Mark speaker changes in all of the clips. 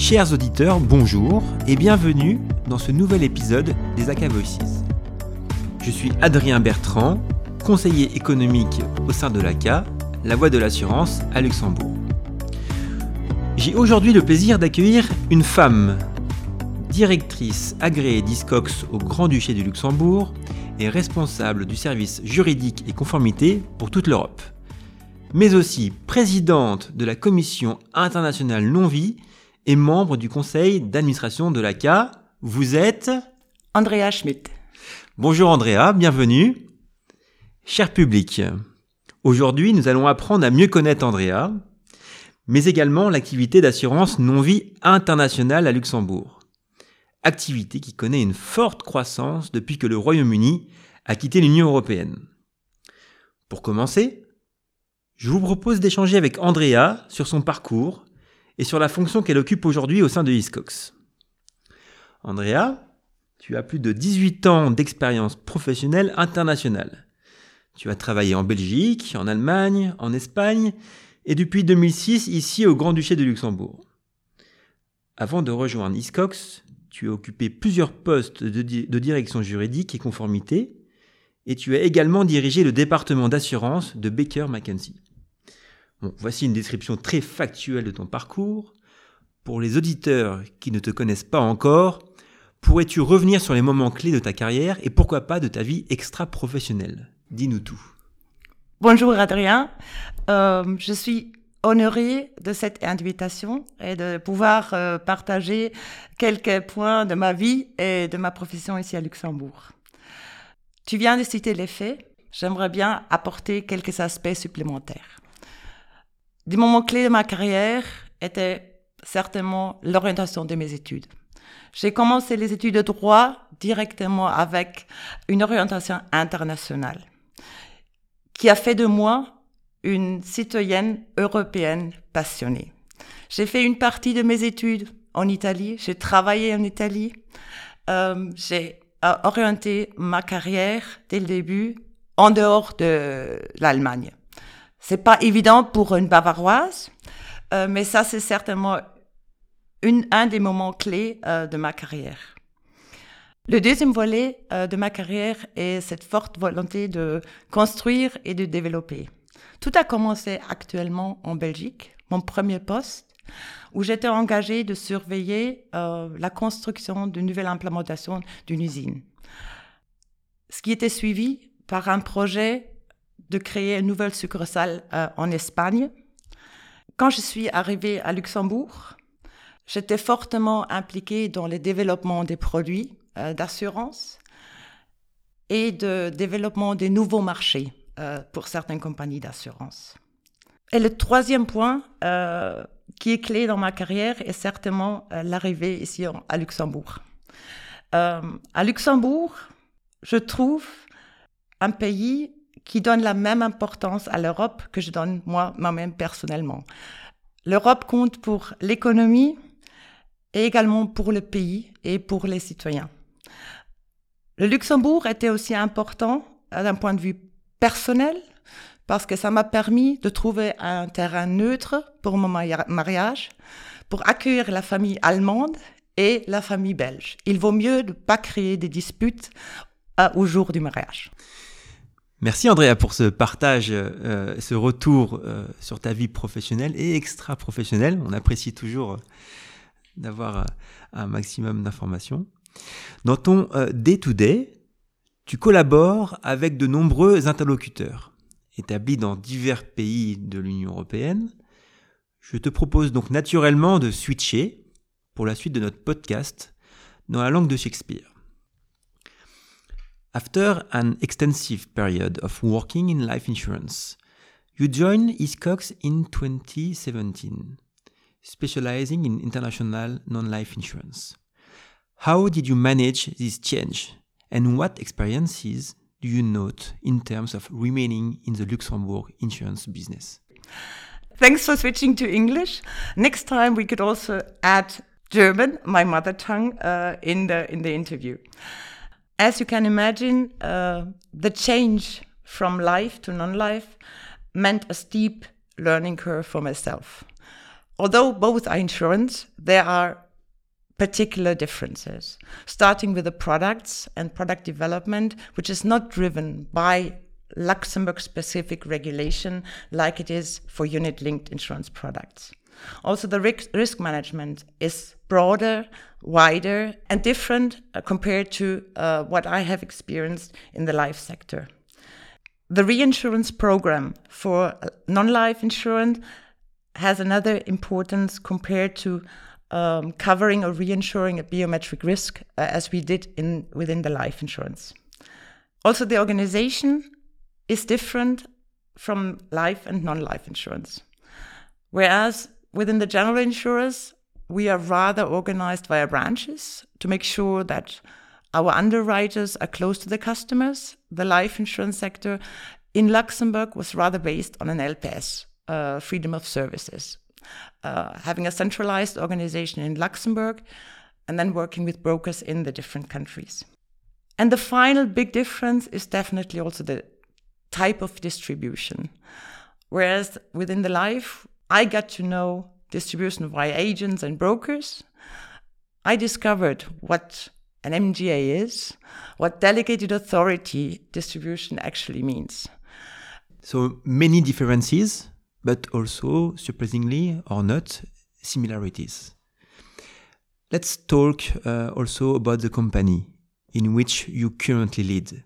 Speaker 1: Chers auditeurs, bonjour et bienvenue dans ce nouvel épisode des AK Voices. Je suis Adrien Bertrand, conseiller économique au sein de l'ACA, la voie de l'assurance à Luxembourg. J'ai aujourd'hui le plaisir d'accueillir une femme, directrice agréée d'ISCOX au Grand-Duché du Luxembourg et responsable du service juridique et conformité pour toute l'Europe, mais aussi présidente de la Commission internationale non-vie et membre du conseil d'administration de l'ACA. Vous êtes
Speaker 2: Andrea Schmidt.
Speaker 1: Bonjour Andrea, bienvenue. Cher public, aujourd'hui nous allons apprendre à mieux connaître Andrea, mais également l'activité d'assurance non-vie internationale à Luxembourg. Activité qui connaît une forte croissance depuis que le Royaume-Uni a quitté l'Union européenne. Pour commencer, je vous propose d'échanger avec Andrea sur son parcours et sur la fonction qu'elle occupe aujourd'hui au sein de Hiscox. Andrea, tu as plus de 18 ans d'expérience professionnelle internationale. Tu as travaillé en Belgique, en Allemagne, en Espagne et depuis 2006 ici au Grand-Duché de Luxembourg. Avant de rejoindre Hiscox, tu as occupé plusieurs postes de, de direction juridique et conformité et tu as également dirigé le département d'assurance de Baker McKenzie voici une description très factuelle de ton parcours. Pour les auditeurs qui ne te connaissent pas encore, pourrais-tu revenir sur les moments clés de ta carrière et pourquoi pas de ta vie extra-professionnelle? Dis-nous tout.
Speaker 2: Bonjour Adrien, euh, je suis honorée de cette invitation et de pouvoir euh, partager quelques points de ma vie et de ma profession ici à Luxembourg. Tu viens de citer les faits, j'aimerais bien apporter quelques aspects supplémentaires. Des moments clés de ma carrière étaient certainement l'orientation de mes études. J'ai commencé les études de droit directement avec une orientation internationale qui a fait de moi une citoyenne européenne passionnée. J'ai fait une partie de mes études en Italie, j'ai travaillé en Italie, euh, j'ai euh, orienté ma carrière dès le début en dehors de l'Allemagne. C'est pas évident pour une bavaroise, euh, mais ça, c'est certainement une, un des moments clés euh, de ma carrière. Le deuxième volet euh, de ma carrière est cette forte volonté de construire et de développer. Tout a commencé actuellement en Belgique, mon premier poste, où j'étais engagée de surveiller la construction d'une nouvelle implémentation d'une usine. Ce qui était suivi par un projet de créer une nouvelle succursale euh, en Espagne. Quand je suis arrivée à Luxembourg, j'étais fortement impliquée dans le développement des produits euh, d'assurance et de développement des nouveaux marchés euh, pour certaines compagnies d'assurance. Et le troisième point qui est clé dans ma carrière est certainement l'arrivée ici à Luxembourg. à Luxembourg, je trouve un pays qui donne la même importance à l'Europe que je donne moi, moi-même personnellement. L'Europe compte pour l'économie et également pour le pays et pour les citoyens. Le Luxembourg était aussi important d'un point de vue personnel parce que ça m'a permis de trouver un terrain neutre pour mon mariage, pour accueillir la famille allemande et la famille belge. Il vaut mieux ne pas créer des disputes euh, au jour du mariage.
Speaker 1: Merci Andrea pour ce partage, euh, ce retour euh, sur ta vie professionnelle et extra-professionnelle. On apprécie toujours euh, d'avoir un maximum d'informations. Dans ton day-to-day, tu collabores avec de nombreux interlocuteurs établis dans divers pays de l'Union européenne. Je te propose donc naturellement de switcher pour la suite de notre podcast dans la langue de Shakespeare. After an extensive period of working in life insurance, you joined Hiscox in 2017, specializing in international non life insurance. How did you manage this change? And what experiences do you note in terms of remaining in the Luxembourg insurance business?
Speaker 2: Thanks for switching to English. Next time we could also add German, my mother tongue, uh, in the in the interview. As you can imagine, uh, the change from life to non-life meant a steep learning curve for myself. Although both are insurance, there are particular differences, starting with the products and product development, which is not driven by Luxembourg specific regulation like it is for unit linked insurance products. Also, the risk management is broader, wider, and different uh, compared to uh, what I have experienced in the life sector. The reinsurance program for uh, non life insurance has another importance compared to um, covering or reinsuring a biometric risk uh, as we did in within the life insurance. Also, the organization is different from life and non-life insurance. Whereas within the general insurers, we are rather organized via branches to make sure that our underwriters are close to the customers. The life insurance sector in Luxembourg was rather based on an LPS, uh, freedom of services, uh, having a centralized organization in Luxembourg and then working with brokers in the different countries. And the final big difference is definitely also the type of distribution. Whereas within the life, I got to know distribution via agents and brokers. I discovered what an MGA is, what delegated authority distribution actually means.
Speaker 1: So many differences but also, surprisingly or not, similarities. Let's talk uh, also about the company in which you currently lead.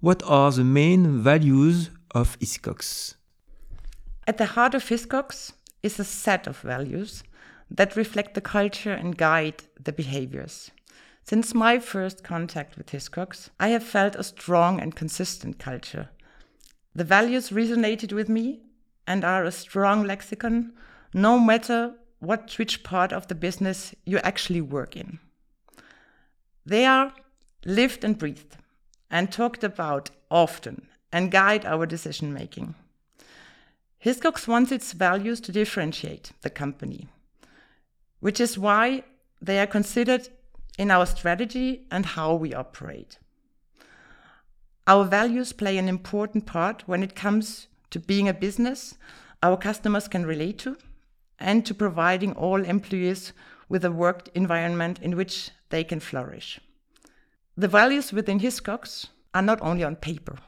Speaker 1: What are the main values of Hiscox?
Speaker 2: At the heart of Hiscox is a set of values that reflect the culture and guide the behaviors. Since my first contact with Hiscox, I have felt a strong and consistent culture. The values resonated with me and are a strong lexicon, no matter what which part of the business you actually work in. They are lived and breathed and talked about often and guide our decision making. Hiscox wants its values to differentiate the company, which is why they are considered in our strategy and how we operate. Our values play an important part when it comes to being a business our customers can relate to and to providing all employees with a work environment in which they can flourish. The values within Hiscox are not only on paper.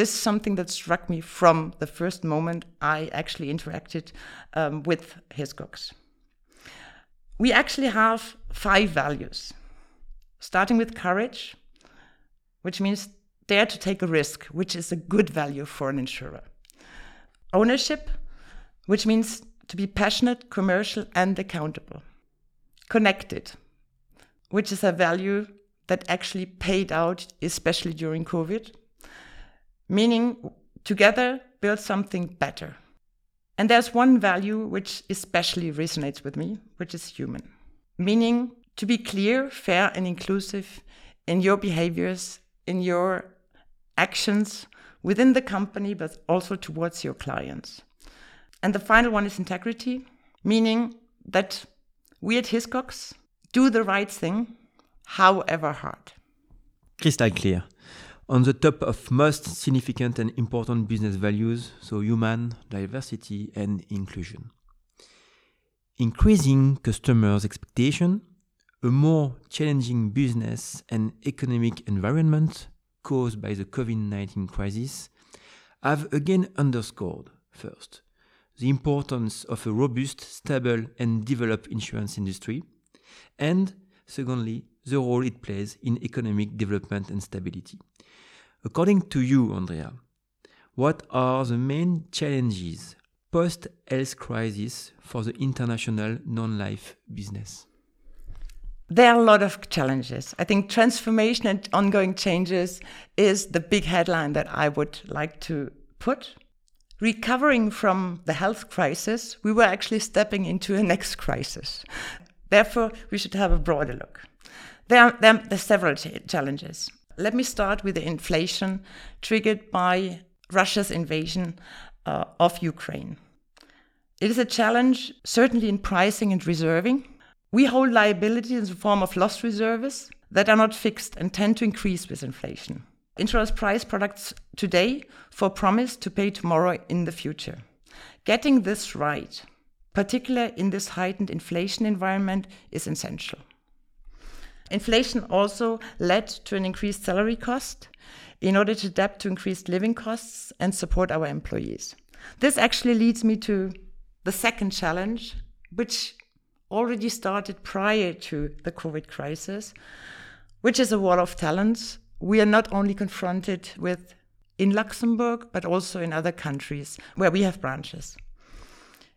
Speaker 2: This is something that struck me from the first moment I actually interacted um, with Hiscox. We actually have five values, starting with courage, which means dare to take a risk, which is a good value for an insurer ownership, which means to be passionate, commercial, and accountable. Connected, which is a value that actually paid out, especially during COVID, meaning together build something better. And there's one value which especially resonates with me, which is human, meaning to be clear, fair, and inclusive in your behaviors, in your actions, within the company, but also towards your clients. And the final one is integrity, meaning that we at Hiscox do the right thing, however hard.
Speaker 1: Crystal clear. On the top of most significant and important business values, so human, diversity, and inclusion. Increasing customers' expectation, a more challenging business and economic environment, caused by the COVID 19 crisis have again underscored, first, the importance of a robust, stable, and developed insurance industry, and secondly, the role it plays in economic development and stability. According to you, Andrea, what are the main challenges post health crisis for the international non life business?
Speaker 2: there are a lot of challenges. I think transformation and ongoing changes is the big headline that I would like to put. Recovering from the health crisis, we were actually stepping into a next crisis. Therefore, we should have a broader look. There are, there are several challenges. Let me start with the inflation triggered by Russia's invasion uh, of Ukraine. It is a challenge, certainly in pricing and reserving. We hold liabilities in the form of loss reserves that are not fixed and tend to increase with inflation. Insurers price products today for promise to pay tomorrow in the future. Getting this right, particularly in this heightened inflation environment, is essential. Inflation also led to an increased salary cost in order to adapt to increased living costs and support our employees. This actually leads me to the second challenge, which already started prior to the COVID crisis, which is a war of talents. We are not only confronted with in Luxembourg, but also in other countries where we have branches.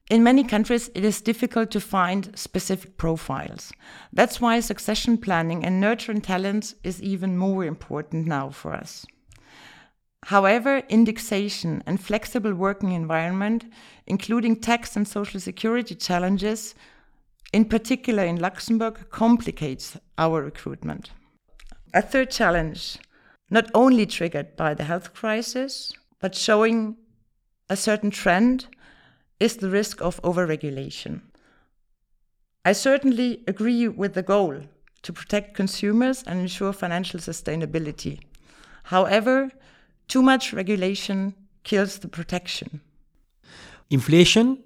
Speaker 2: In many countries, it is difficult to find specific profiles. That's why succession planning and nurturing talents is even more important now for us. However, indexation and flexible working environment, including tax and social security challenges, in particular in Luxembourg, complicates our recruitment. A third challenge, not only triggered by the health crisis, but showing a certain trend, is the risk of overregulation. I certainly agree with the goal to protect consumers and ensure financial sustainability. However, too much regulation kills the protection.
Speaker 1: Inflation,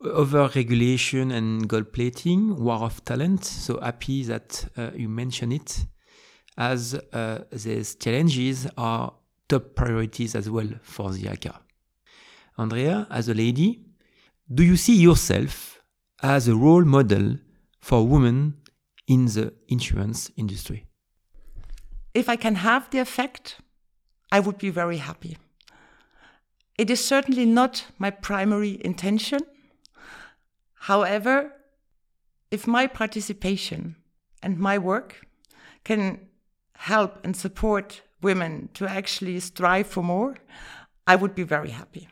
Speaker 1: over-regulation and gold plating, war of talent. So happy that uh, you mention it, as uh, these challenges are top priorities as well for the ACA. Andrea, as a lady, do you see yourself as a role model for women in the insurance industry?
Speaker 2: If I can have the effect I would be very happy. It is certainly not my primary intention. However, if my participation and my work can help and support women to actually strive for more, I would be very happy.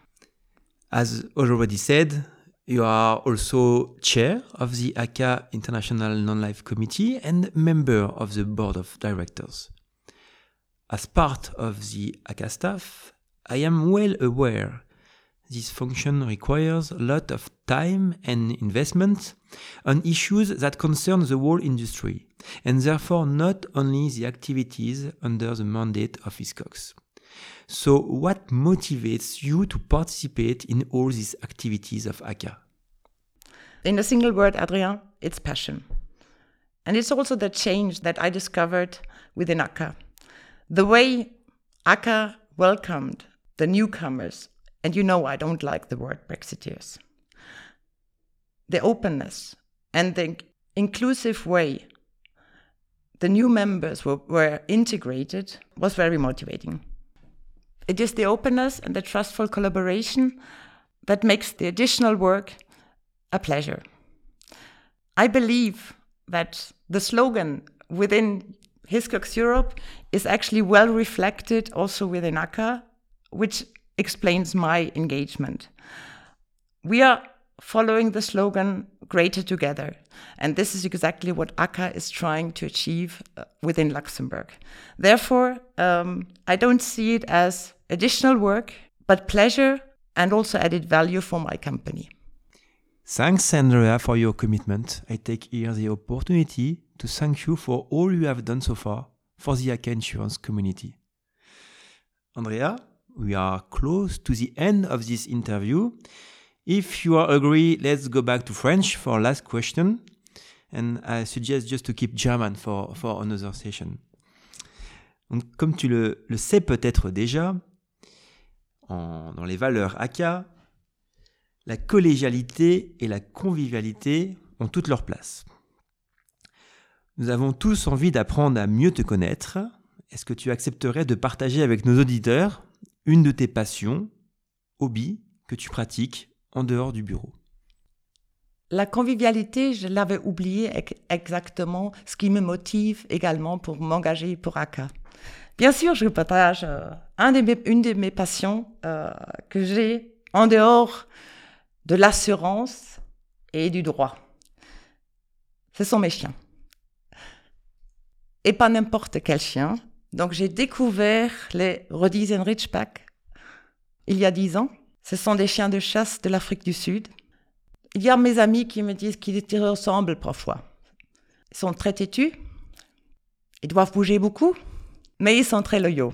Speaker 1: As already said, you are also chair of the ACA International Non-Life Committee and member of the board of directors. As part of the ACA staff, I am well aware this function requires a lot of time and investment on issues that concern the whole industry, and therefore not only the activities under the mandate of Hiscox. So, what motivates you to participate in all these activities of ACA?
Speaker 2: In a single word, Adrien, it's passion. And it's also the change that I discovered within ACA. The way ACA welcomed the newcomers, and you know I don't like the word Brexiteers, the openness and the inclusive way the new members were, were integrated was very motivating. It is the openness and the trustful collaboration that makes the additional work a pleasure. I believe that the slogan within Hiscox Europe is actually well reflected also within ACA, which explains my engagement. We are following the slogan Greater Together, and this is exactly what ACA is trying to achieve uh, within Luxembourg. Therefore, um, I don't see it as additional work, but pleasure and also added value for my company.
Speaker 1: Thanks, Andrea, for your commitment. I take here the opportunity to thank you for all you have done so far for the ACA insurance community. Andrea, we are close to the end of this interview. If you are agree, let's go back to French for last question. And I suggest just to keep German for, for another session. Donc, comme tu le, le sais peut-être déjà, dans les valeurs ACA, la collégialité et la convivialité ont toute leur place. Nous avons tous envie d'apprendre à mieux te connaître. Est-ce que tu accepterais de partager avec nos auditeurs une de tes passions, hobbies, que tu pratiques en dehors du bureau?
Speaker 2: La convivialité, je l'avais oublié exactement, ce qui me motive également pour m'engager pour ACA. Bien sûr, je partage euh, une de mes passions euh, que j'ai en dehors de l'assurance et du droit. Ce sont mes chiens. et pas n'importe quel chien. Donc j'ai découvert les Rhodesian Ridgeback il y a dix ans. Ce sont des chiens de chasse de l'Afrique du Sud. Il y a mes amis qui me disent qu'ils ressemblent parfois. Ils sont très têtus, ils doivent bouger beaucoup, mais ils sont très loyaux.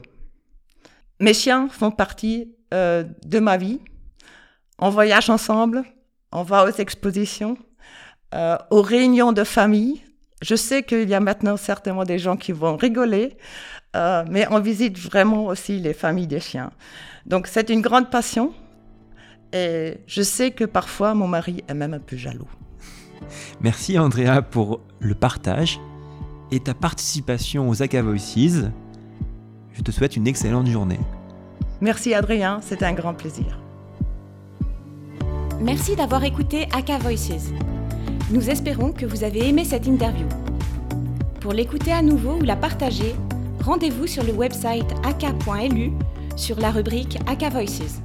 Speaker 2: Mes chiens font partie euh, de ma vie. On voyage ensemble, on va aux expositions, euh, aux réunions de famille. Je sais qu'il y a maintenant certainement des gens qui vont rigoler, euh, mais on visite vraiment aussi les familles des chiens. Donc c'est une grande passion. Et je sais que parfois mon mari est même un peu jaloux.
Speaker 1: Merci Andrea pour le partage et ta participation aux Voices. Je te souhaite une excellente journée.
Speaker 2: Merci Adrien, c'était un grand plaisir.
Speaker 3: Merci d'avoir écouté Aka Voices. Nous espérons que vous avez aimé cette interview. Pour l'écouter à nouveau ou la partager, rendez-vous sur le website aka.lu sur la rubrique Aka Voices.